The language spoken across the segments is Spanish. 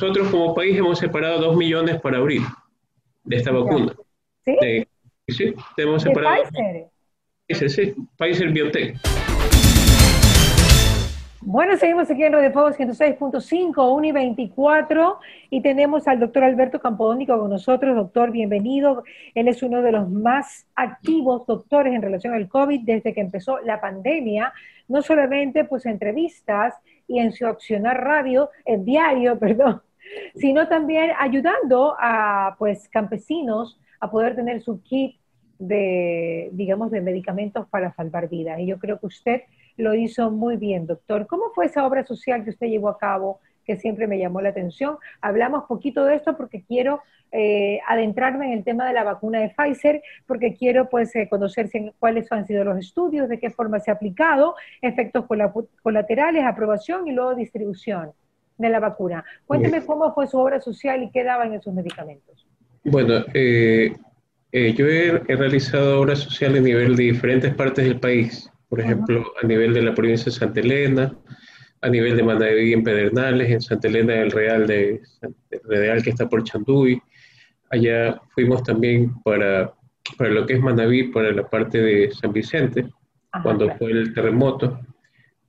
nosotros como país hemos separado 2 millones para abril de esta vacuna. ¿Sí? De- sí, hemos ¿De separado. Pfizer? Pfizer, sí, Pfizer Biotech. Bueno, seguimos aquí en Radio Fuego 106.5, 1 y 24, y tenemos al doctor Alberto Campodónico con nosotros. Doctor, bienvenido. Él es uno de los más activos doctores en relación al COVID desde que empezó la pandemia, no solamente pues entrevistas y en su accionar radio, en diario, perdón, sino también ayudando a pues campesinos a poder tener su kit de, digamos, de medicamentos para salvar vidas. Y yo creo que usted lo hizo muy bien, doctor. ¿Cómo fue esa obra social que usted llevó a cabo que siempre me llamó la atención? Hablamos poquito de esto porque quiero eh, adentrarme en el tema de la vacuna de Pfizer, porque quiero pues eh, conocer cuáles han sido los estudios, de qué forma se ha aplicado, efectos cola- colaterales, aprobación y luego distribución de la vacuna. Cuénteme cómo fue su obra social y qué daban esos medicamentos. Bueno, eh, eh, yo he, he realizado obras sociales a nivel de diferentes partes del país. Por ejemplo, a nivel de la provincia de Santa Elena, a nivel de Manaví en Pedernales, en Santa Elena del Real, de, Real que está por Chanduy. Allá fuimos también para, para lo que es Manaví, para la parte de San Vicente, Ajá, cuando claro. fue el terremoto.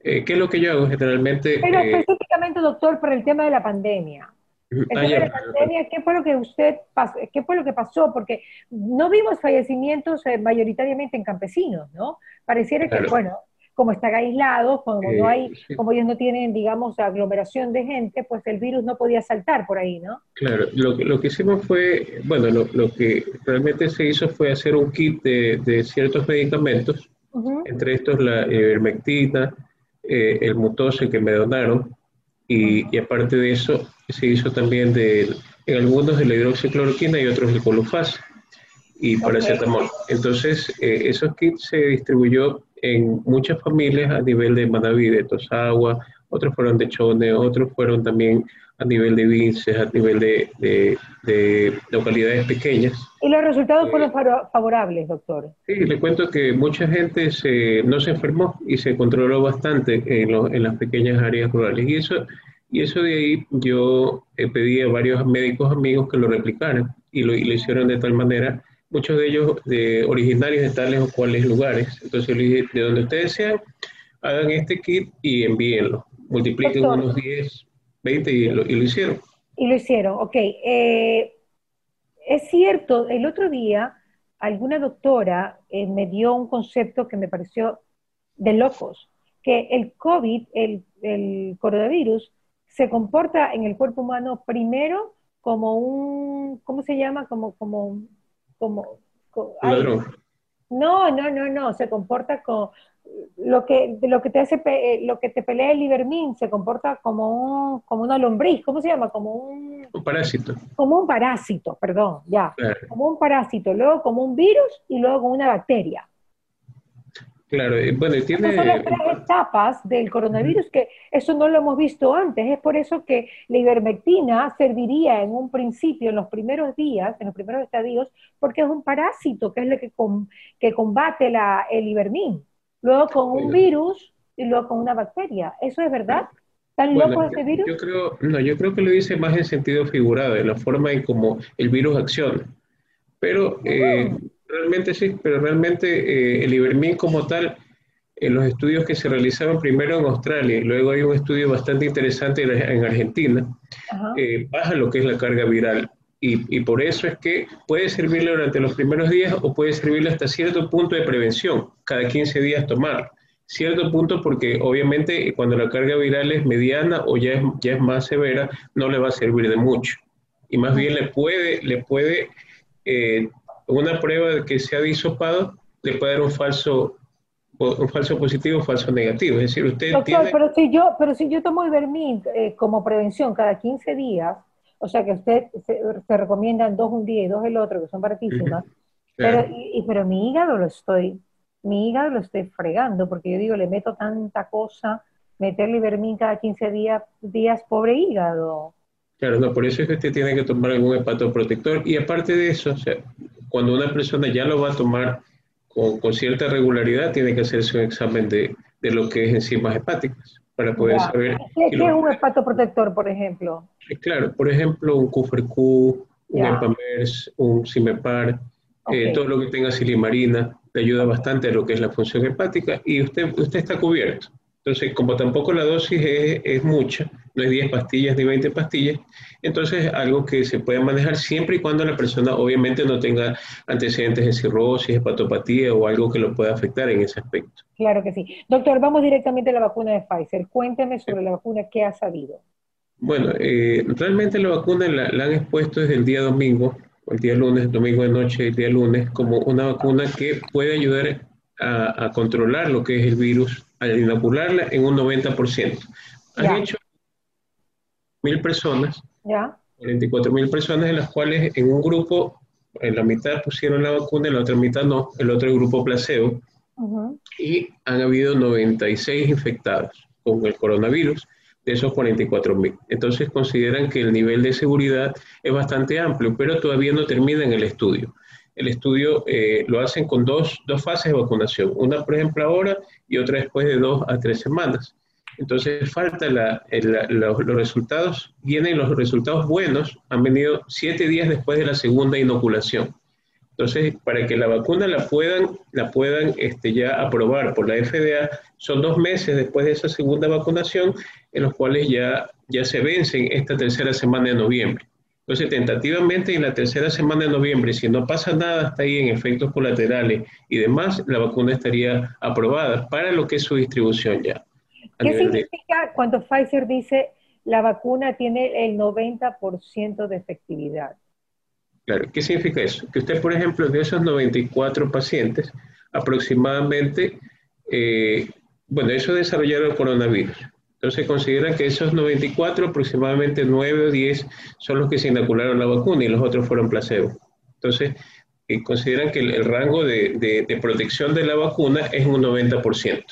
Eh, ¿Qué es lo que yo hago? Generalmente... Pero eh, específicamente, doctor, por el tema de la pandemia. El ah, tema ya, de la pandemia, ¿qué fue lo que usted pasó, qué fue lo que pasó? Porque no vimos fallecimientos eh, mayoritariamente en campesinos, ¿no? Pareciera que, Claro. bueno, como están aislados, como no Eh, hay, sí. como ellos no tienen, digamos, aglomeración de gente, pues el virus no podía saltar por ahí, ¿no? Claro, lo, que- lo que hicimos fue, bueno, lo, lo que realmente se hizo fue hacer un kit de, de ciertos medicamentos, Ujú. entre estos la ivermectina, eh, el mutose que me donaron, y, y aparte de eso se hizo también de, en algunos de la hidroxicloroquina y otros el colufaz y paracetamol. Entonces, eh, esos kits se distribuyó en muchas familias a nivel de Manaví, de Tosagua, otros fueron de Chone, otros fueron también a nivel de Vinces, a nivel de, de- de localidades pequeñas. Y los resultados Eh, fueron favorables, doctor. Sí, le cuento que mucha gente se, no se enfermó y se controló bastante en, lo- en las pequeñas áreas rurales. Y eso, y eso de ahí yo eh, pedí a varios médicos amigos que lo replicaran y lo, y lo hicieron de tal manera, muchos de ellos de, originarios de tales o cuales lugares. Entonces le dije, de donde ustedes sean, hagan este kit y envíenlo. Multipliquen Doctor. unos 10, 20 y lo, y lo hicieron. Y lo hicieron, ok. Eh, es cierto, el otro día alguna doctora eh, me dio un concepto que me pareció de locos, que el COVID, el, el coronavirus, se comporta en el cuerpo humano primero como un, ¿cómo se llama? Como, como, como, co- Un ay, ladrón. No, no, no, no, se comporta como lo que, lo que te hace, eh, lo que te pelea el Ibermin, se comporta como un, como una lombriz, ¿cómo se llama? Como un, Un parásito. como un parásito, perdón, ya, Claro. como un parásito, luego como un virus y luego como una bacteria. Claro, bueno, y tiene... Estas son las tres etapas del coronavirus, que eso no lo hemos visto antes. Es por eso que la ivermectina serviría en un principio, en los primeros días, en los primeros estadios, porque es un parásito, que es lo que, com- que combate la, el ivermín. Luego con un Bueno. virus y luego con una bacteria. ¿Eso es verdad? ¿Tan Bueno, loco este virus? Yo creo, no, yo creo que lo dice más en sentido figurado, en la forma en cómo el virus acciona. Pero eh, realmente sí, pero realmente eh, el Ivermín como tal, en los estudios que se realizaban primero en Australia y luego hay un estudio bastante interesante en, en Argentina, eh, baja lo que es la carga viral. Y, y por eso es que puede servirle durante los primeros días o puede servirle hasta cierto punto de prevención, cada 15 días tomar. Cierto punto porque obviamente cuando la carga viral es mediana o ya es, ya es más severa, no le va a servir de mucho. Y más bien le puede, le puede eh, una prueba de que se ha disopado, le puede dar un falso, un falso positivo o falso negativo. Es decir, usted Doctor, tiene... pero si yo, pero si yo tomo Ivermín eh, como prevención cada 15 días, o sea que usted se, se recomiendan dos un día y dos el otro, que son baratísimas, Claro. pero, y, pero mi hígado lo estoy, mi hígado lo estoy fregando, porque yo digo, le meto tanta cosa, meterle Ivermín cada 15 días, días, pobre hígado. Claro, no, por eso es que usted tiene que tomar algún hepatoprotector. Y aparte de eso, o sea, cuando una persona ya lo va a tomar con, con cierta regularidad, tiene que hacerse un examen de, de lo que es enzimas hepáticas, para poder saber... ¿Qué, es un hepatoprotector, por ejemplo? Claro, por ejemplo, un QFRQ, un EPAMERS, un CIMEPAR, eh, todo lo que tenga silimarina, le ayuda bastante a lo que es la función hepática y usted, usted está cubierto. Entonces, como tampoco la dosis es, mucha, no es 10 pastillas ni 20 pastillas, entonces algo que se puede manejar siempre y cuando la persona obviamente no tenga antecedentes de cirrosis, hepatopatía o algo que lo pueda afectar en ese aspecto. Claro que sí. Doctor, vamos directamente a la vacuna de Pfizer. Cuéntame sobre la vacuna, ¿qué ha sabido? Bueno, eh, realmente la vacuna la, la, han expuesto desde el día domingo, el día lunes, domingo de noche, el día lunes, como una vacuna que puede ayudar a, controlar lo que es el virus al inocularla en un 90%. Han hecho mil personas, ya. 44 mil personas, en las cuales en un grupo, en la mitad pusieron la vacuna, en la otra mitad no, el otro grupo placebo, y han habido 96 infectados con el coronavirus de esos 44 mil. Entonces consideran que el nivel de seguridad es bastante amplio, pero todavía no termina en el estudio el estudio eh, lo hacen con dos, dos, fases de vacunación, una por ejemplo ahora y otra después de dos a tres semanas. Entonces falta la, los resultados, vienen los resultados buenos, han venido siete días después de la segunda inoculación. Entonces, para que la vacuna la puedan, la puedan este, ya aprobar por la FDA, son dos meses después de esa segunda vacunación, en los cuales ya, ya se vencen esta tercera semana de noviembre. Entonces, tentativamente en la tercera semana de noviembre, si no pasa nada hasta ahí en efectos colaterales y demás, la vacuna estaría aprobada para lo que es su distribución ya. ¿Qué significa cuando Pfizer dice la vacuna tiene el 90% de efectividad? Claro, ¿qué significa eso? Que usted, por ejemplo, de esos 94 pacientes, aproximadamente, eh, bueno, eso desarrollaron el coronavirus. Entonces consideran que esos 94, aproximadamente 9 o 10 son los que se inocularon la vacuna y los otros fueron placebo. Entonces eh, consideran que el, rango de, de, protección de la vacuna es un 90%.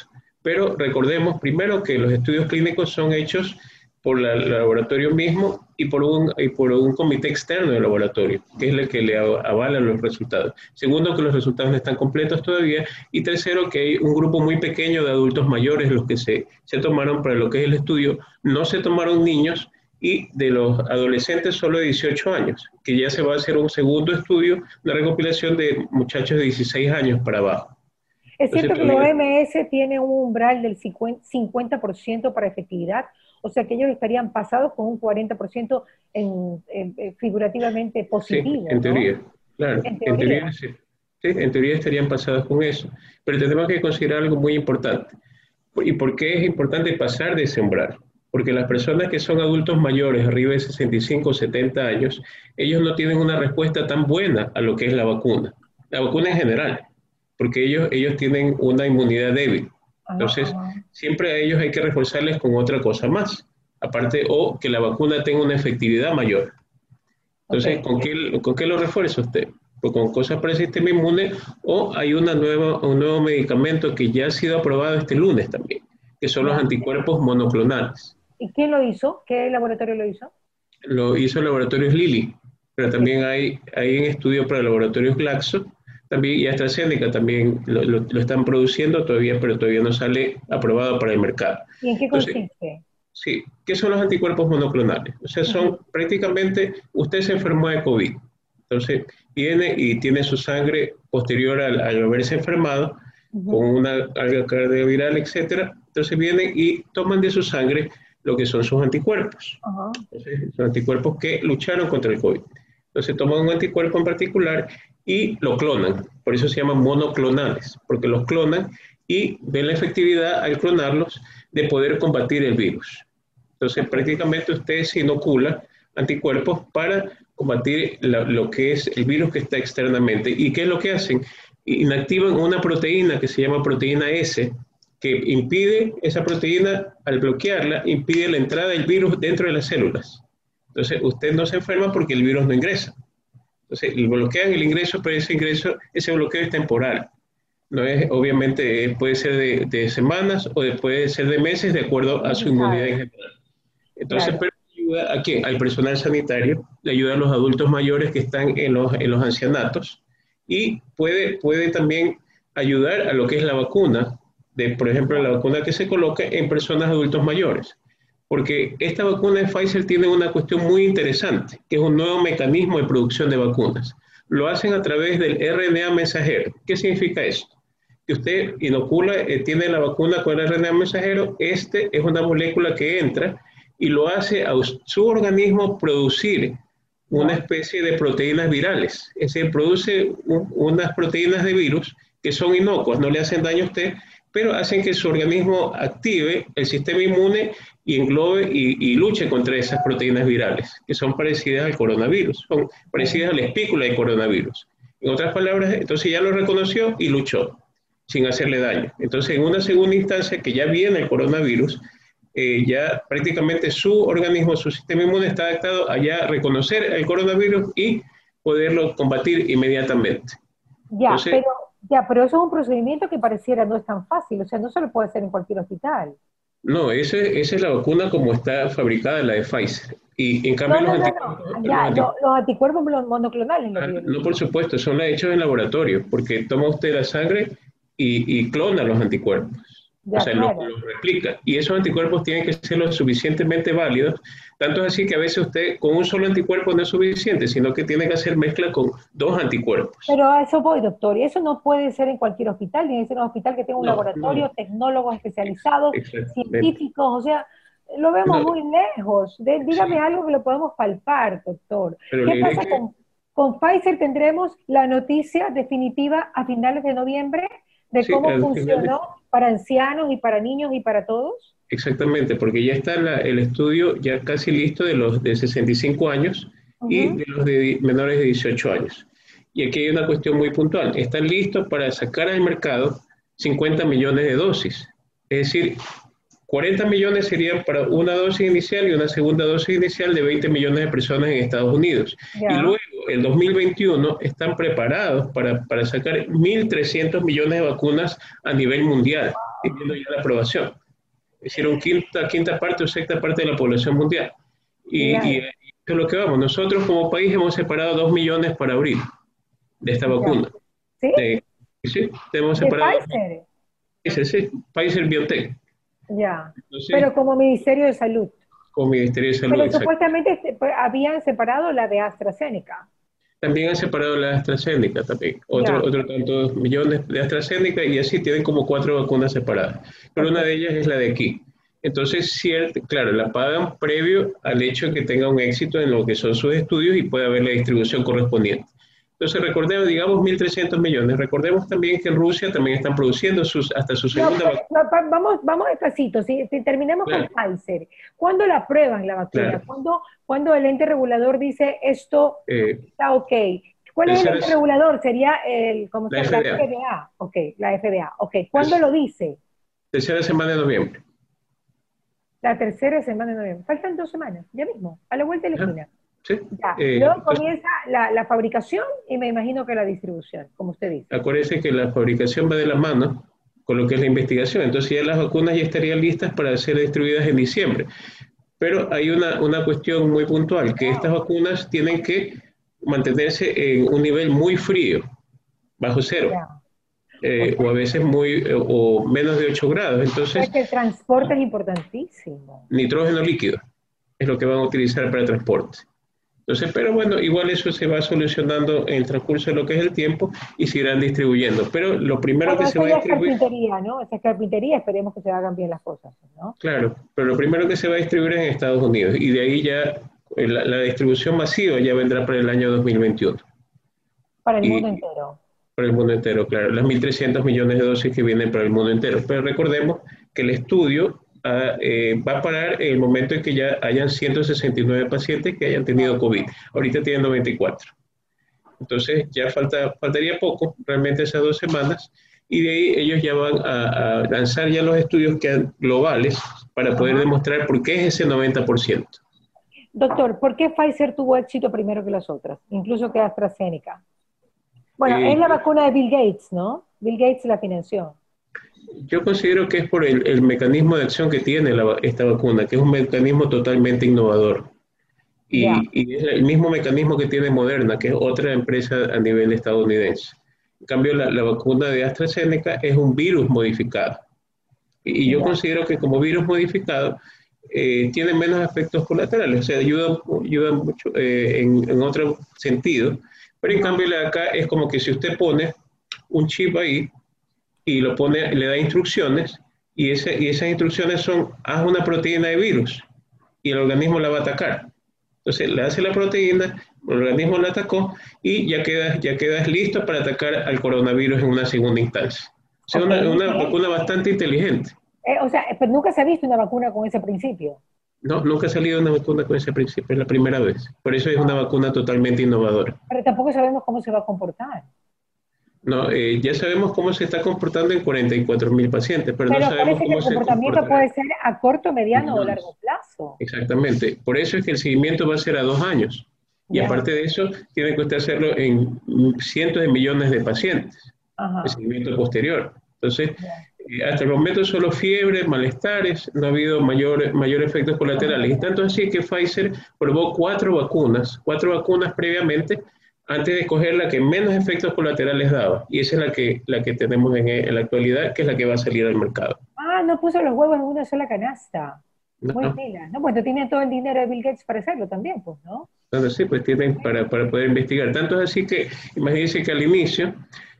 Pero recordemos primero que los estudios clínicos son hechos por el laboratorio mismo y por, un, y por un comité externo del laboratorio, que es el que le avala los resultados. Segundo, que los resultados no están completos todavía. Y tercero, que hay un grupo muy pequeño de adultos mayores los que se, se tomaron para lo que es el estudio. No se tomaron niños y de los adolescentes solo de 18 años, que ya se va a hacer un segundo estudio, una recopilación de muchachos de 16 años para abajo. Es cierto que la OMS tiene un umbral del 50% para efectividad, o sea que ellos estarían pasados con un 40% en, figurativamente positivo. Sí, en teoría, claro. En teoría, sí. En teoría estarían pasados con eso. Pero tenemos que considerar algo muy importante. ¿Y por qué es importante pasar de sembrar? Porque las personas que son adultos mayores, arriba de 65 o 70 años, ellos no tienen una respuesta tan buena a lo que es la vacuna. La vacuna en general, porque ellos, ellos tienen una inmunidad débil. Entonces, siempre a ellos hay que reforzarles con otra cosa más, aparte, o que la vacuna tenga una efectividad mayor. Entonces, ¿con, qué, ¿con qué lo refuerza usted? Pues con cosas para el sistema inmune o hay una nueva, un nuevo medicamento que ya ha sido aprobado este lunes también, que son los anticuerpos monoclonales. ¿Y quién lo hizo? ¿Qué laboratorio lo hizo? Lo hizo el laboratorio Lilly, pero también hay, hay un estudio para laboratorios Glaxo también, y AstraZeneca también lo, lo, están produciendo todavía, pero todavía no sale aprobado para el mercado. ¿Y en qué consiste? sí, ¿qué son los anticuerpos monoclonales? O sea, son prácticamente, usted se enfermó de COVID, entonces viene y tiene su sangre posterior al, haberse enfermado, con una carga cardioviral, etcétera, entonces vienen y toman de su sangre lo que son sus anticuerpos. Entonces, son anticuerpos que lucharon contra el COVID. Entonces toman un anticuerpo en particular y lo clonan. Por eso se llaman monoclonales, porque los clonan y ven la efectividad al clonarlos de poder combatir el virus. Entonces, prácticamente usted se inocula anticuerpos para combatir lo que es el virus que está externamente. ¿Y qué es lo que hacen? Inactivan una proteína que se llama proteína S, que impide, esa proteína, al bloquearla, impide la entrada del virus dentro de las células. Entonces, usted no se enferma porque el virus no ingresa. Entonces, bloquean el ingreso, pero ese ingreso, ese bloqueo es temporal. No es, obviamente, puede ser de, semanas o puede ser de meses, de acuerdo a su inmunidad en general. Entonces, pero ayuda a quién? Al personal sanitario, le ayuda a los adultos mayores que están en los, en los ancianatos y puede, puede también ayudar a lo que es la vacuna, de, por ejemplo, la vacuna que se coloca en personas adultos mayores. Porque esta vacuna de Pfizer tiene una cuestión muy interesante, que es un nuevo mecanismo de producción de vacunas. Lo hacen a través del RNA mensajero. ¿Qué significa esto? Que usted inocula, eh, tiene la vacuna con el RNA mensajero, este es una molécula que entra y lo hace a su organismo producir una especie de proteínas virales. Es decir, produce unas proteínas de virus que son inocuas, no le hacen daño a usted, pero hacen que su organismo active el sistema inmune y englobe y, luche contra esas proteínas virales, que son parecidas al coronavirus, son parecidas a la espícula del coronavirus. En otras palabras, entonces ya lo reconoció y luchó sin hacerle daño. Entonces, en una segunda instancia que ya viene el coronavirus, eh, ya prácticamente su organismo, su sistema inmune está adaptado a ya reconocer el coronavirus y poderlo combatir inmediatamente. Ya, pero, ya, pero eso es un procedimiento que pareciera no es tan fácil, o sea, no se lo puede hacer en cualquier hospital. No, ese, esa es la vacuna como está fabricada, la de Pfizer. Y en cambio los, anticuerpos, ya, los, anticuerpos monoclonales. Ah, no, por supuesto, son hechos en laboratorio, porque toma usted la sangre y, y clona los anticuerpos o sea, lo, replica. Y esos anticuerpos tienen que ser lo suficientemente válidos. Tanto es así que a veces usted con un solo anticuerpo no es suficiente, sino que tiene que hacer mezcla con dos anticuerpos. Pero a eso voy, doctor. Y eso no puede ser en cualquier hospital. Tiene que ser un hospital que tenga un laboratorio, tecnólogos especializados, científicos. O sea, lo vemos muy lejos. dígame algo que lo podemos palpar, doctor. ¿Qué pasa con, con Pfizer? ¿Tendremos la noticia definitiva a finales de noviembre? de cómo funcionó para ancianos y para niños y para todos? Exactamente, porque ya está el estudio ya casi listo de los de 65 años y de los de menores de 18 años. Y aquí hay una cuestión muy puntual. Están listos para sacar al mercado 50 millones de dosis. Es decir, 40 millones serían para una dosis inicial y una segunda dosis inicial de 20 millones de personas en Estados Unidos. Y luego, en 2021, están preparados para, para sacar 1.300 millones de vacunas a nivel mundial, teniendo ya la aprobación. Es decir, una quinta, quinta parte o sexta parte de la población mundial. Y, y, es lo que vamos. Nosotros como país hemos separado 2 millones para abril de esta vacuna. ¿Sí? sí, hemos separado. Pfizer? Sí, sí, Pfizer Biotech. Ya, pero como Ministerio de Salud. Como Ministerio de Salud. Pero supuestamente pues, habían separado la de AstraZeneca. También han separado la de AstraZeneca también. Otro, otro tantos millones de AstraZeneca y así tienen como cuatro vacunas separadas. Pero una de ellas es la de aquí. Entonces, cierto, claro, la pagan previo al hecho de que tenga un éxito en lo que son sus estudios y pueda haber la distribución correspondiente. Entonces, recordemos, digamos 1.300 millones. Recordemos también que en Rusia también están produciendo sus, hasta su segunda vacuna. vamos, vamos despacito, si, si terminemos con Pfizer. ¿Cuándo la aprueban la vacuna? ¿Cuándo, el ente regulador dice esto eh, está ok? ¿Cuál es el ente regulador? Sería el, ¿cómo la, FDA. la FDA. Ok, la FDA. Ok, ¿cuándo lo dice? Tercera semana de noviembre. La tercera semana de noviembre. Faltan dos semanas, ya mismo, a la vuelta de la esquina. Eh, luego comienza la, fabricación y me imagino que la distribución, como usted dice. Acuérdese que la fabricación va de la mano con lo que es la investigación. Entonces ya las vacunas ya estarían listas para ser distribuidas en diciembre. Pero hay una, una cuestión muy puntual, que estas vacunas tienen que mantenerse en un nivel muy frío, bajo cero. Eh, o a veces muy o menos de 8 grados. Entonces, que el transporte es importantísimo. Nitrógeno líquido es lo que van a utilizar para el transporte. Entonces, pero bueno, igual eso se va solucionando en el transcurso de lo que es el tiempo y se irán distribuyendo. Pero lo primero que se va a distribuir... Es carpintería, ¿no? Esa es carpintería, esperemos que se hagan bien las cosas, ¿no? Claro, pero lo primero que se va a distribuir es en Estados Unidos y de ahí ya eh, la, distribución masiva ya vendrá para el año 2021. Para el mundo entero. Para el mundo entero, claro. Las 1.300 millones de dosis que vienen para el mundo entero. Pero recordemos que el estudio eh, va a parar el momento en que ya hayan 169 pacientes que hayan tenido COVID. Ahorita tienen 94. Entonces ya falta, faltaría poco, realmente esas dos semanas, y de ahí ellos ya van a, lanzar ya los estudios que globales para poder demostrar por qué es ese 90%. Doctor, ¿por qué Pfizer tuvo éxito primero que las otras, incluso que AstraZeneca? Bueno, eh, es la vacuna de Bill Gates, ¿no? Bill Gates la financió. Yo considero que es por el, mecanismo de acción que tiene esta vacuna, que es un mecanismo totalmente innovador. Y, es el mismo mecanismo que tiene Moderna, que es otra empresa a nivel estadounidense. En cambio, la, vacuna de AstraZeneca es un virus modificado. Y yo considero que como virus modificado, eh, tiene menos efectos colaterales, o sea, ayuda, ayuda mucho eh, en, en, otro sentido. Pero en cambio, la de acá es como que si usted pone un chip ahí y lo pone, le da instrucciones, y, ese, y esas instrucciones son, haz una proteína de virus, y el organismo la va a atacar. Entonces, le hace la proteína, el organismo la atacó, y ya quedas, ya quedas listo para atacar al coronavirus en una segunda instancia. O sea, una, una vacuna bastante inteligente. Eh, o sea, pero nunca se ha visto una vacuna con ese principio. No, nunca ha salido una vacuna con ese principio, es la primera vez. Por eso es una vacuna totalmente innovadora. Pero tampoco sabemos cómo se va a comportar. No, eh, ya sabemos cómo se está comportando en 44 mil pacientes, pero, no sabemos cómo que el comportamiento puede ser a corto, mediano o largo plazo. Exactamente. Por eso es que el seguimiento va a ser a dos años. Y aparte de eso, tiene que usted hacerlo en cientos de millones de pacientes. El seguimiento posterior. Entonces, eh, hasta el momento solo fiebre, malestares, no ha habido mayor, mayor efectos colaterales. Y tanto así que Pfizer probó cuatro vacunas, cuatro vacunas previamente, antes de escoger la que menos efectos colaterales daba. Y esa es la que, la que tenemos en, la actualidad, que es la que va a salir al mercado. Ah, no puso los huevos en una sola canasta. Muy pila, ¿no? Pues no todo el dinero de Bill Gates para hacerlo también, pues, ¿no? Entonces, sí, pues tienen para, para poder investigar. Tanto es así que, imagínense que al inicio,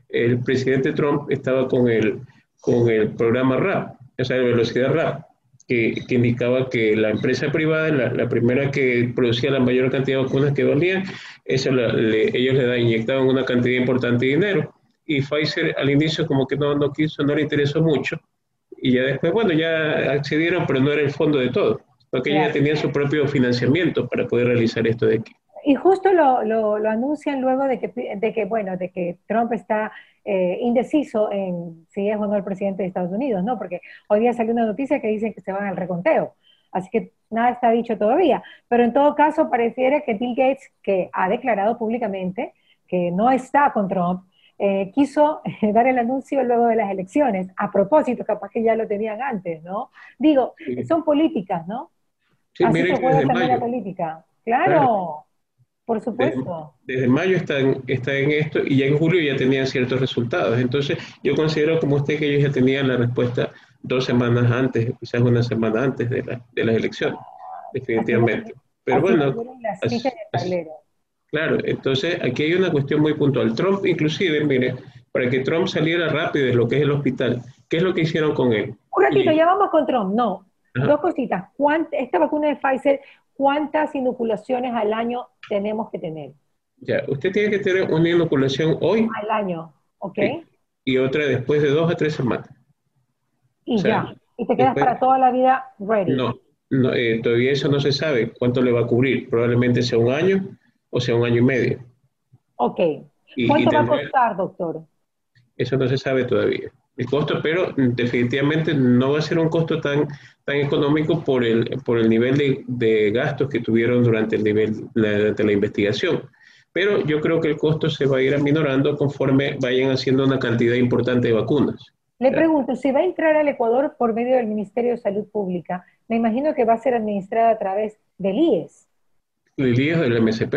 el presidente Trump estaba con el con el programa RAP, o sea, velocidad RAP, que, que indicaba que la empresa privada, la, la, primera que producía la mayor cantidad de vacunas que valían, eso le, ellos le da, inyectaban una cantidad importante de dinero. Y Pfizer al inicio como que no, no quiso, no le interesó mucho. Y ya después, bueno, ya accedieron, pero no era el fondo de todo, porque ellos ya tenían su propio financiamiento para poder realizar esto de aquí. Y justo lo, lo, lo anuncian luego de que, de que, bueno, de que Trump está eh, indeciso en si es o no el presidente de Estados Unidos, ¿no? Porque hoy día salió una noticia que dicen que se van al reconteo. Así que nada está dicho todavía. Pero en todo caso, pareciera que Bill Gates, que ha declarado públicamente que no está con Trump, eh, quiso dar el anuncio luego de las elecciones. A propósito, capaz que ya lo tenían antes, ¿no? Digo, son políticas, ¿no? Sí, Así se puede también la política. claro. Por supuesto. Desde, mayo está en, está en esto y ya en julio ya tenían ciertos resultados. Entonces, yo considero como usted que ellos ya tenían la respuesta dos semanas antes, quizás una semana antes de, la, de las elecciones, definitivamente. Pero bueno, claro, entonces aquí hay una cuestión muy puntual. Trump, inclusive, mire, para que Trump saliera rápido de lo que es el hospital, ¿qué es lo que hicieron con él? Un ratito, ya vamos con Trump, no. Dos cositas. Esta vacuna de Pfizer, ¿cuántas inoculaciones al año tenemos que tener? Ya, usted tiene que tener una inoculación hoy. Al año, ¿ok? Y, otra después de dos a tres semanas. Y ya, y te quedas para toda la vida ready. No, no eh, todavía eso no se sabe cuánto le va a cubrir. Probablemente sea un año o sea un año y medio. Ok. ¿Cuánto va a costar, doctor? Eso no se sabe todavía el costo, pero definitivamente no va a ser un costo tan, tan económico por el, por el nivel de, de gastos que tuvieron durante el nivel de la investigación. Pero yo creo que el costo se va a ir aminorando conforme vayan haciendo una cantidad importante de vacunas. Le pregunto, si va a entrar al Ecuador por medio del Ministerio de Salud Pública, me imagino que va a ser administrada a través del IES. Del IES o del MSP.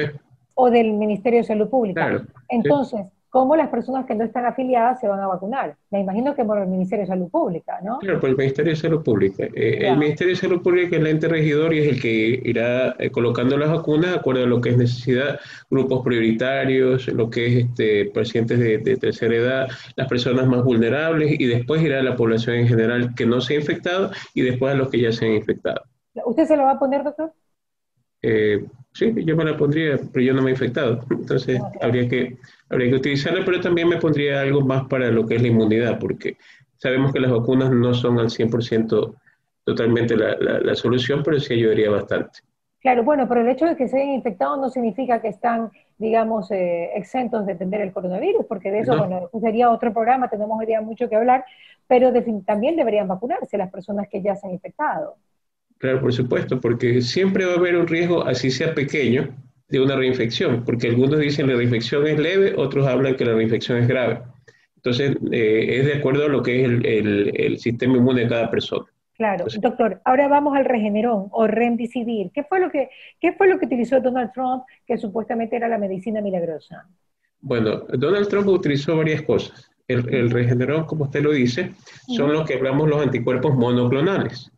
O del Ministerio de Salud Pública. Claro, Entonces, cómo las personas que no están afiliadas se van a vacunar. Me imagino que por el Ministerio de Salud Pública, ¿no? Claro, por el Ministerio de Salud Pública. Eh, el Ministerio de Salud Pública es el ente regidor y es el que irá eh, colocando las vacunas de acuerdo a lo que es necesidad, grupos prioritarios, lo que es este, pacientes de, tercera edad, las personas más vulnerables y después irá a la población en general que no se ha infectado y después a los que ya se han infectado. ¿Usted se lo va a poner, doctor? Eh, sí, yo me la pondría, pero yo no me he infectado. Entonces habría, que, habría que utilizarla, pero también me pondría algo más para lo que es la inmunidad, porque sabemos que las vacunas no son al 100% totalmente la, la, solución, pero sí ayudaría bastante. Claro, bueno, pero el hecho de que se hayan infectado no significa que están, digamos, eh, exentos de tener el coronavirus, porque de eso, bueno, sería otro programa, tenemos hoy día mucho que hablar, pero también deberían vacunarse las personas que ya se han infectado. Claro, por supuesto, porque siempre va a haber un riesgo, así sea pequeño, de una reinfección, porque algunos dicen que la reinfección es leve, otros hablan que la reinfección es grave. Entonces, eh, es de acuerdo a lo que es el, el, sistema inmune de cada persona. Claro, doctor, ahora vamos al regenerón o remdesivir. ¿Qué fue lo que qué fue lo que utilizó Donald Trump que supuestamente era la medicina milagrosa? Bueno, Donald Trump utilizó varias cosas. El, el regeneron, como usted lo dice, son los que hablamos los anticuerpos monoclonales,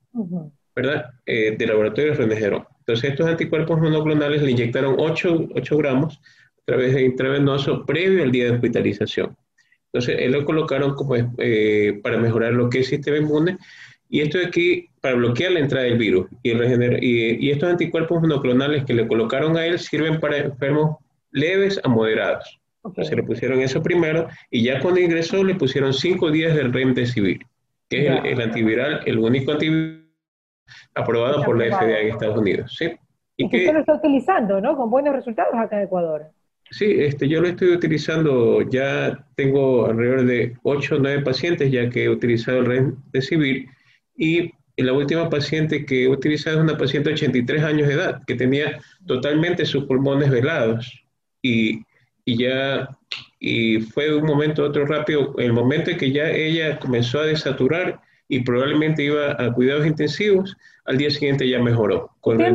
¿verdad? Eh, de laboratorio de Regeneron. Entonces, estos anticuerpos monoclonales le inyectaron 8, 8 gramos a través de intravenoso previo al día de hospitalización. Entonces, él lo colocaron como eh, para mejorar lo que es el sistema inmune y esto de aquí para bloquear la entrada del virus. Y, y, y, estos anticuerpos monoclonales que le colocaron a él sirven para enfermos leves a moderados. Se le pusieron eso primero y ya cuando ingresó le pusieron cinco días del remdesivir, que es el, antiviral, el único antiviral aprobado por la FDA en Estados Unidos. ¿sí? Y, que usted lo está utilizando, ¿no? Con buenos resultados acá en Ecuador. Sí, este, yo lo estoy utilizando, ya tengo alrededor de 8 o 9 pacientes ya que he utilizado el remdesivir y la última paciente que he utilizado es una paciente de 83 años de edad que tenía totalmente sus pulmones velados y, y ya y fue de un momento a otro rápido, el momento en que ya ella comenzó a desaturar y probablemente iba a cuidados intensivos, al día siguiente ya mejoró. Con una,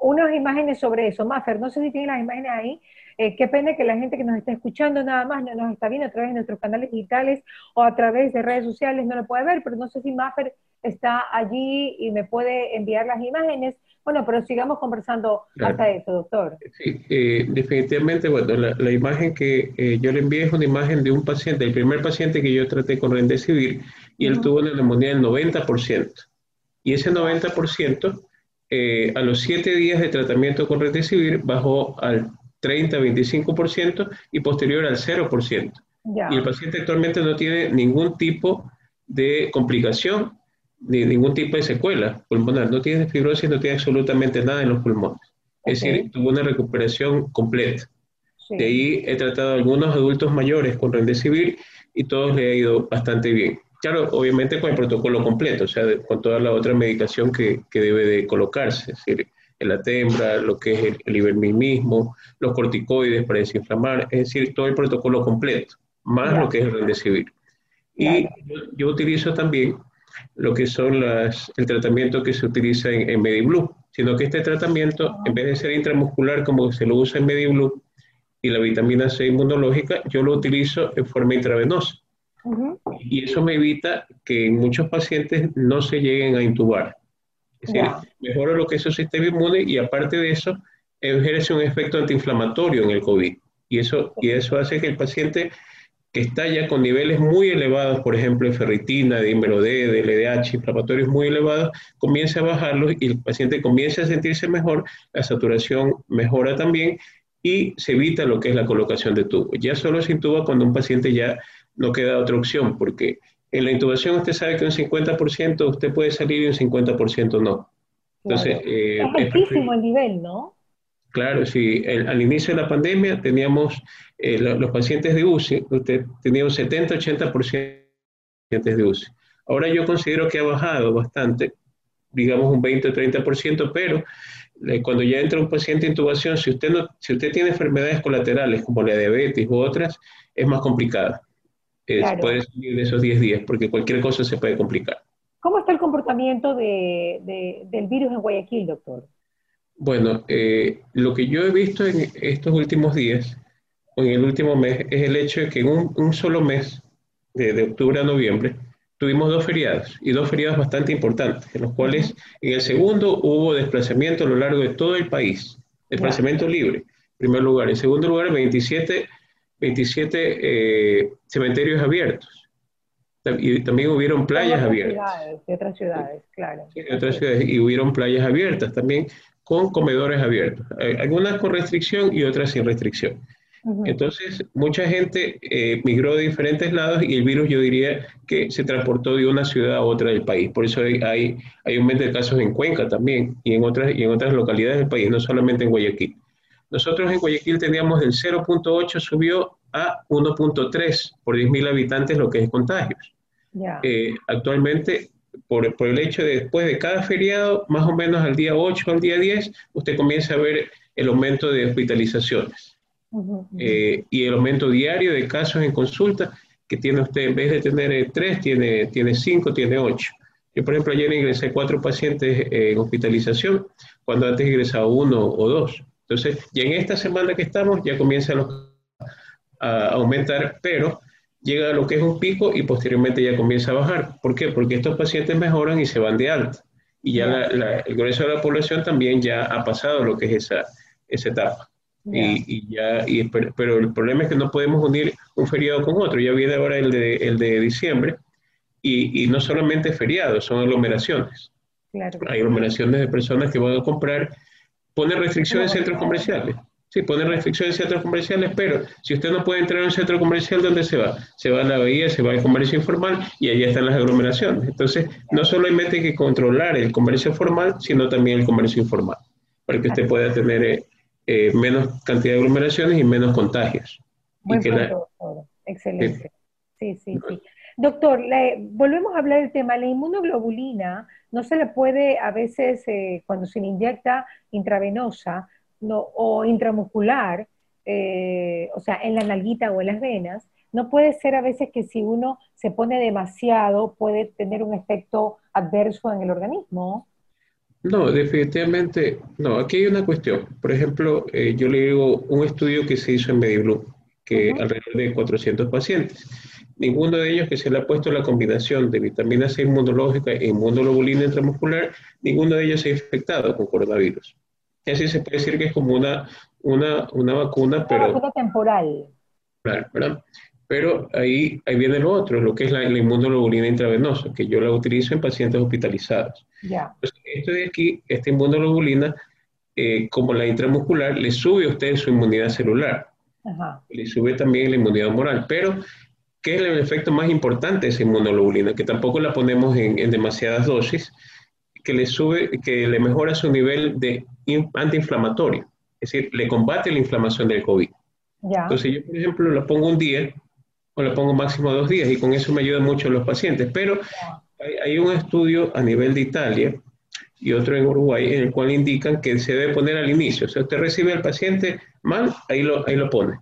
unas imágenes sobre eso, Maffer, no sé si tienen las imágenes ahí, eh, qué pena que la gente que nos está escuchando nada más no nos está viendo a través de nuestros canales digitales o a través de redes sociales, no lo puede ver, pero no sé si Maffer está allí y me puede enviar las imágenes. Bueno, pero sigamos conversando hasta eso, doctor. Sí, eh, definitivamente, bueno, la, imagen que eh, yo le envié es una imagen de un paciente, el primer paciente que yo traté con Rendecivir, y él tuvo una neumonía del 90%. Y ese 90%, eh, a los 7 días de tratamiento con Rendecivir, bajó al 30-25% y posterior al 0%. Y el paciente actualmente no tiene ningún tipo de complicación ni ningún tipo de secuela pulmonar. No tiene fibrosis, no tiene absolutamente nada en los pulmones. Es decir, tuvo una recuperación completa. De ahí he tratado a algunos adultos mayores con Remdesivir y todos le ha ido bastante bien. Claro, obviamente con el protocolo completo, o sea, con toda la otra medicación que, que debe de colocarse, es decir, el atembra, lo que es el, el ivermectin los corticoides para desinflamar, es decir, todo el protocolo completo, más lo que es el Remdesivir. Y yo, utilizo también lo que son las, el tratamiento que se utiliza en, en MediBlue, sino que este tratamiento, en vez de ser intramuscular como se lo usa en MediBlue y la vitamina C inmunológica, yo lo utilizo en forma intravenosa. Y eso me evita que en muchos pacientes no se lleguen a intubar. Es decir, mejora lo que es su sistema inmune y aparte de eso, ejerce un efecto antiinflamatorio en el COVID. Y eso, y eso hace que el paciente que está ya con niveles muy elevados, por ejemplo, de ferritina, de D, de LDH, inflamatorios muy elevados, comience a bajarlos y el paciente comience a sentirse mejor, la saturación mejora también y se evita lo que es la colocación de tubo. Ya solo se intuba cuando un paciente ya no queda otra opción, porque en la intubación usted sabe que un 50% usted puede salir y un 50% no. Entonces, eh, es altísimo el nivel, ¿no? Claro, sí. al inicio de la pandemia teníamos eh, los pacientes de UCI, usted tenía un 70-80% de UCI. Ahora yo considero que ha bajado bastante, digamos un 20-30%, pero eh, cuando ya entra un paciente en intubación, si usted, no, si usted tiene enfermedades colaterales como la diabetes u otras, es más complicada. Puede salir de esos 10 días, porque cualquier cosa se puede complicar. ¿Cómo está el comportamiento de, del virus en Guayaquil, doctor? Bueno, eh, lo que yo he visto en estos últimos días, o en el último mes, es el hecho de que en un, solo mes, de, octubre a noviembre, tuvimos dos feriados, y dos feriados bastante importantes, en los cuales en el segundo hubo desplazamiento a lo largo de todo el país, desplazamiento libre, en primer lugar. En segundo lugar, 27, 27 eh, cementerios abiertos. Y también hubieron playas abiertas. Ciudades, de otras ciudades, claro. Sí, de otras ciudades. Y hubieron playas abiertas también con comedores abiertos, algunas con restricción y otras sin restricción. Entonces, mucha gente eh, migró de diferentes lados y el virus yo diría que se transportó de una ciudad a otra del país. Por eso hay, hay, hay aumento de casos en Cuenca también y en, otras, y en otras localidades del país, no solamente en Guayaquil. Nosotros en Guayaquil teníamos del 0.8, subió a 1.3 por 10.000 habitantes lo que es contagios. Eh, actualmente por, el hecho de después de cada feriado, más o menos al día 8 al día 10, usted comienza a ver el aumento de hospitalizaciones eh, y el aumento diario de casos en consulta que tiene usted, en vez de tener 3, eh, tiene, tiene 5, tiene 8. Yo, por ejemplo, ayer ingresé cuatro pacientes en hospitalización, cuando antes ingresaba uno o dos. Entonces, ya en esta semana que estamos, ya comienza a aumentar, pero llega a lo que es un pico y posteriormente ya comienza a bajar. ¿Por qué? Porque estos pacientes mejoran y se van de alta. Y ya el grueso de la población también ya ha pasado lo que es esa, esa etapa. Y, ya, pero, el problema es que no podemos unir un feriado con otro. Ya viene ahora el de, el de diciembre y, no solamente feriados, son aglomeraciones. Hay aglomeraciones de personas que van a comprar, pone restricciones en centros comerciales. Sí, pone restricciones en centros comerciales, pero si usted no puede entrar a un centro comercial, ¿dónde se va? Se va a la bahía, se va al comercio informal y ahí están las aglomeraciones. Entonces, no solamente hay que controlar el comercio formal, sino también el comercio informal, para que usted pueda tener eh, eh, menos cantidad de aglomeraciones y menos contagios. Buen Excelente. Sí, sí, sí. Doctor, volvemos a hablar del tema. La inmunoglobulina no se le puede a veces, eh, cuando se le inyecta intravenosa no, o intramuscular, eh, o sea, en la nalguita o en las venas, no puede ser a veces que si uno se pone demasiado puede tener un efecto adverso en el organismo. No, definitivamente, no. Aquí hay una cuestión. Por ejemplo, eh, yo le digo un estudio que se hizo en MediBlue, que alrededor de 400 pacientes. Ninguno de ellos que se le ha puesto la combinación de vitamina C inmunológica e inmunoglobulina intramuscular, ninguno de ellos se ha infectado con coronavirus. Y así se puede decir que es como una, una, una vacuna, pero... Una vacuna temporal. Claro, ¿verdad? Pero ahí, ahí viene lo otro, lo que es la, inmunoglobulina intravenosa, que yo la utilizo en pacientes hospitalizados. Ya. esto de aquí, esta inmunoglobulina, eh, como la intramuscular, le sube a usted su inmunidad celular. Ajá. Le sube también la inmunidad moral. Pero, ¿qué es el efecto más importante de esa inmunoglobulina? Que tampoco la ponemos en, en demasiadas dosis, que le sube, que le mejora su nivel de antiinflamatorio. Es decir, le combate la inflamación del COVID. Ya. Entonces, yo, por ejemplo, la pongo un día o le pongo máximo dos días y con eso me ayuda mucho a los pacientes. Pero hay, un estudio a nivel de Italia y otro en Uruguay en el cual indican que se debe poner al inicio. O sea, usted recibe al paciente mal, ahí lo, ahí lo pone.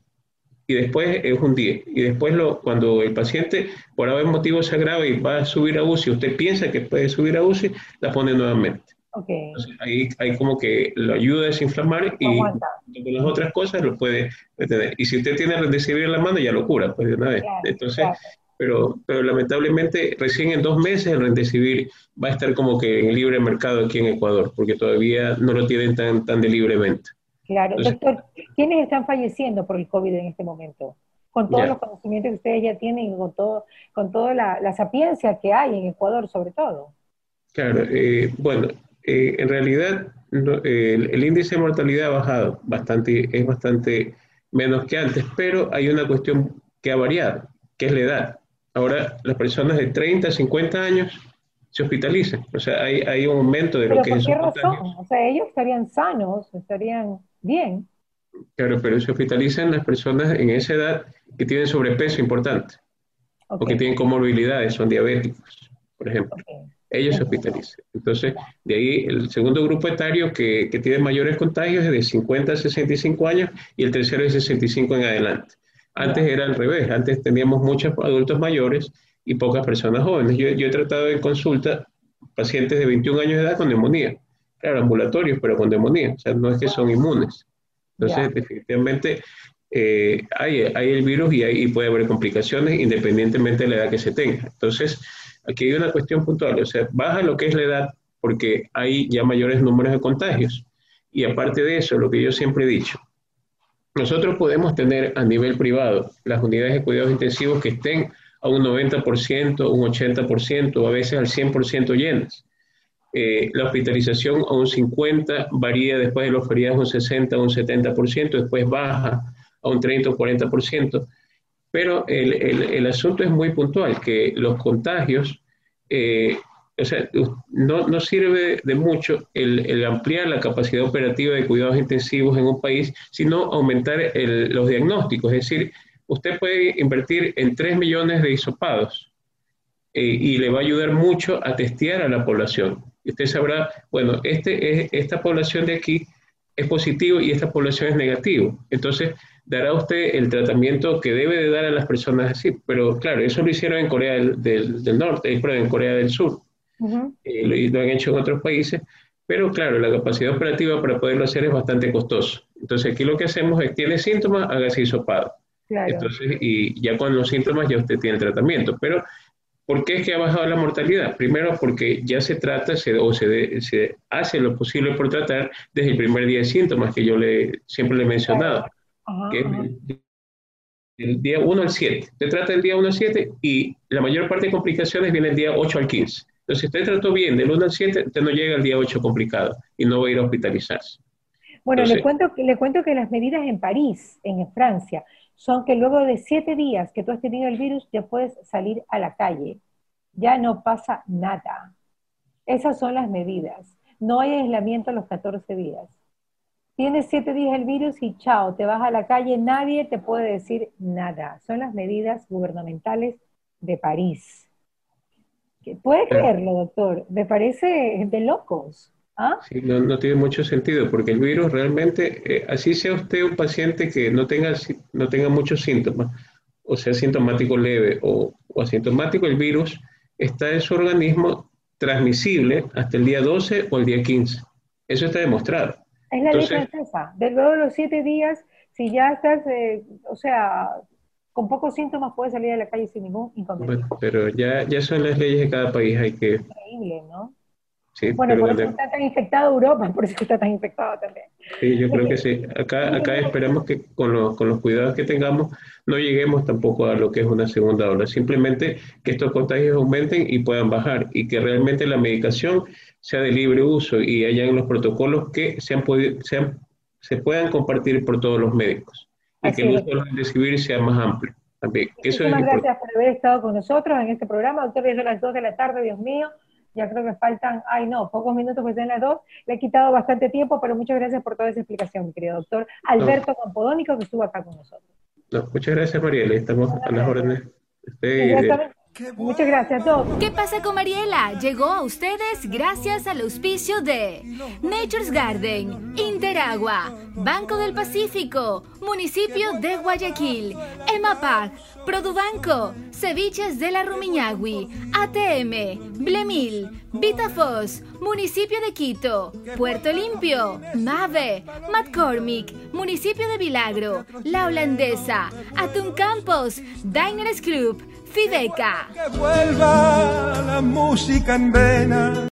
Y después es un día. Y después lo, cuando el paciente por algún motivo se agrava y va a subir a UCI, usted piensa que puede subir a UCI, la pone nuevamente. Entonces, ahí, ahí como que lo ayuda a desinflamar y con las otras cosas lo puede detener. Y si usted tiene recibir en la mano, ya lo cura, pues de una vez. Entonces, pero, pero lamentablemente recién en dos meses el Remdesivir va a estar como que en libre mercado aquí en Ecuador, porque todavía no lo tienen tan, tan de libre venta. Claro. Doctor, ¿quiénes están falleciendo por el COVID en este momento? Con todos los conocimientos que ustedes ya tienen, con, todo, con toda la, la sapiencia que hay en Ecuador sobre todo. Claro, eh, bueno, eh, en realidad el, índice de mortalidad ha bajado bastante, es bastante menos que antes, pero hay una cuestión que ha variado, que es la edad. Ahora las personas de 30 a 50 años se hospitalizan, o sea, hay, hay un aumento de lo que ¿por qué razón? O sea, ellos estarían sanos, estarían bien. Claro, pero se hospitalizan las personas en esa edad que tienen sobrepeso importante, o que tienen comorbilidades, son diabéticos, por ejemplo ellos se hospitalicen. Entonces, de ahí el segundo grupo etario que, que, tiene mayores contagios es de 50 a 65 años y el tercero es de 65 en adelante. Antes era al revés, antes teníamos muchos adultos mayores y pocas personas jóvenes. Yo, yo he tratado en consulta pacientes de 21 años de edad con neumonía, claro, ambulatorios, pero con neumonía, o sea, no es que son inmunes. Entonces, definitivamente eh, hay, hay, el virus y, ahí puede haber complicaciones independientemente de la edad que se tenga. Entonces, Aquí hay una cuestión puntual, o sea, baja lo que es la edad porque hay ya mayores números de contagios. Y aparte de eso, lo que yo siempre he dicho, nosotros podemos tener a nivel privado las unidades de cuidados intensivos que estén a un 90%, un 80%, o a veces al 100% llenas. Eh, la hospitalización a un 50% varía después de los feriados un 60, un 70%, después baja a un 30 o 40%. Pero el, el, asunto es muy puntual, que los contagios, eh, o sea, no, no, sirve de mucho el, ampliar la capacidad operativa de cuidados intensivos en un país, sino aumentar los diagnósticos. Es decir, usted puede invertir en 3 millones de hisopados eh, y le va a ayudar mucho a testear a la población. Y usted sabrá, bueno, este es, esta población de aquí es positivo y esta población es negativo. Entonces, dará usted el tratamiento que debe de dar a las personas así. Pero claro, eso lo hicieron en Corea del, del, Norte, en Corea del Sur. Eh, lo, han hecho en otros países. Pero claro, la capacidad operativa para poderlo hacer es bastante costoso. Entonces aquí lo que hacemos es, tiene síntomas, hágase hisopado. Entonces, y ya con los síntomas ya usted tiene tratamiento. Pero, ¿por qué es que ha bajado la mortalidad? Primero, porque ya se trata o se, se, hace lo posible por tratar desde el primer día de síntomas que yo le, siempre le he mencionado. que el día 1 al 7. Se trata del día 1 al 7 y la mayor parte de complicaciones viene el día 8 al 15. Entonces, si usted trató bien del 1 al 7, usted no llega al día 8 complicado y no va a ir a hospitalizarse. Bueno, le, cuento, le cuento que las medidas en París, en Francia, son que luego de 7 días que tú has tenido el virus, ya puedes salir a la calle. Ya no pasa nada. Esas son las medidas. No hay aislamiento a los 14 días. Tienes siete días el virus y chao, te vas a la calle, nadie te puede decir nada. Son las medidas gubernamentales de París. ¿Puede creerlo, doctor? Me parece de locos. ¿Ah? Sí, no, tiene mucho sentido, porque el virus realmente, eh, así sea usted un paciente que no tenga, no tenga muchos síntomas, o sea sintomático leve o, o asintomático, el virus está en su organismo transmisible hasta el día 12 o el día 15. Eso está demostrado. Es la ley francesa. De luego de los siete días, si ya estás, eh, o sea, con pocos síntomas puedes salir a la calle sin ningún inconveniente. pero ya, ya son las leyes de cada país, hay que... Increíble, ¿no? Sí, bueno, por eso está tan infectada Europa, por eso está tan infectada también. Sí, yo creo que sí. Acá, acá esperamos que con los, con los cuidados que tengamos no lleguemos tampoco a lo que es una segunda ola. Simplemente que estos contagios aumenten y puedan bajar y que realmente la medicación sea de libre uso y hayan los protocolos que sean, sean, se puedan compartir por todos los médicos y que el uso de recibir sea más amplio. También. Muchas gracias por haber estado con nosotros en este programa. Doctor, son las 2 de la tarde, Dios mío. Ya creo que faltan, ay no, pocos minutos pues en las 2. Le he quitado bastante tiempo, pero muchas gracias por toda esa explicación, mi querido doctor Alberto Campodónico, que estuvo acá con nosotros. muchas gracias, Mariela. Estamos a las órdenes. Muchas gracias, todos. ¿Qué pasa con Mariela? Llegó a ustedes gracias al auspicio de Nature's Garden, Interagua, Banco del Pacífico, Municipio de Guayaquil, EMAPAC, Produbanco, Ceviches de la Rumiñahui, ATM, Blemil, Vitafos, Municipio de Quito, Puerto Limpio, MAVE, McCormick, Municipio de Vilagro, La Holandesa, Atún Campos, Diners Club, Fideca. Que vuelva la música en vena.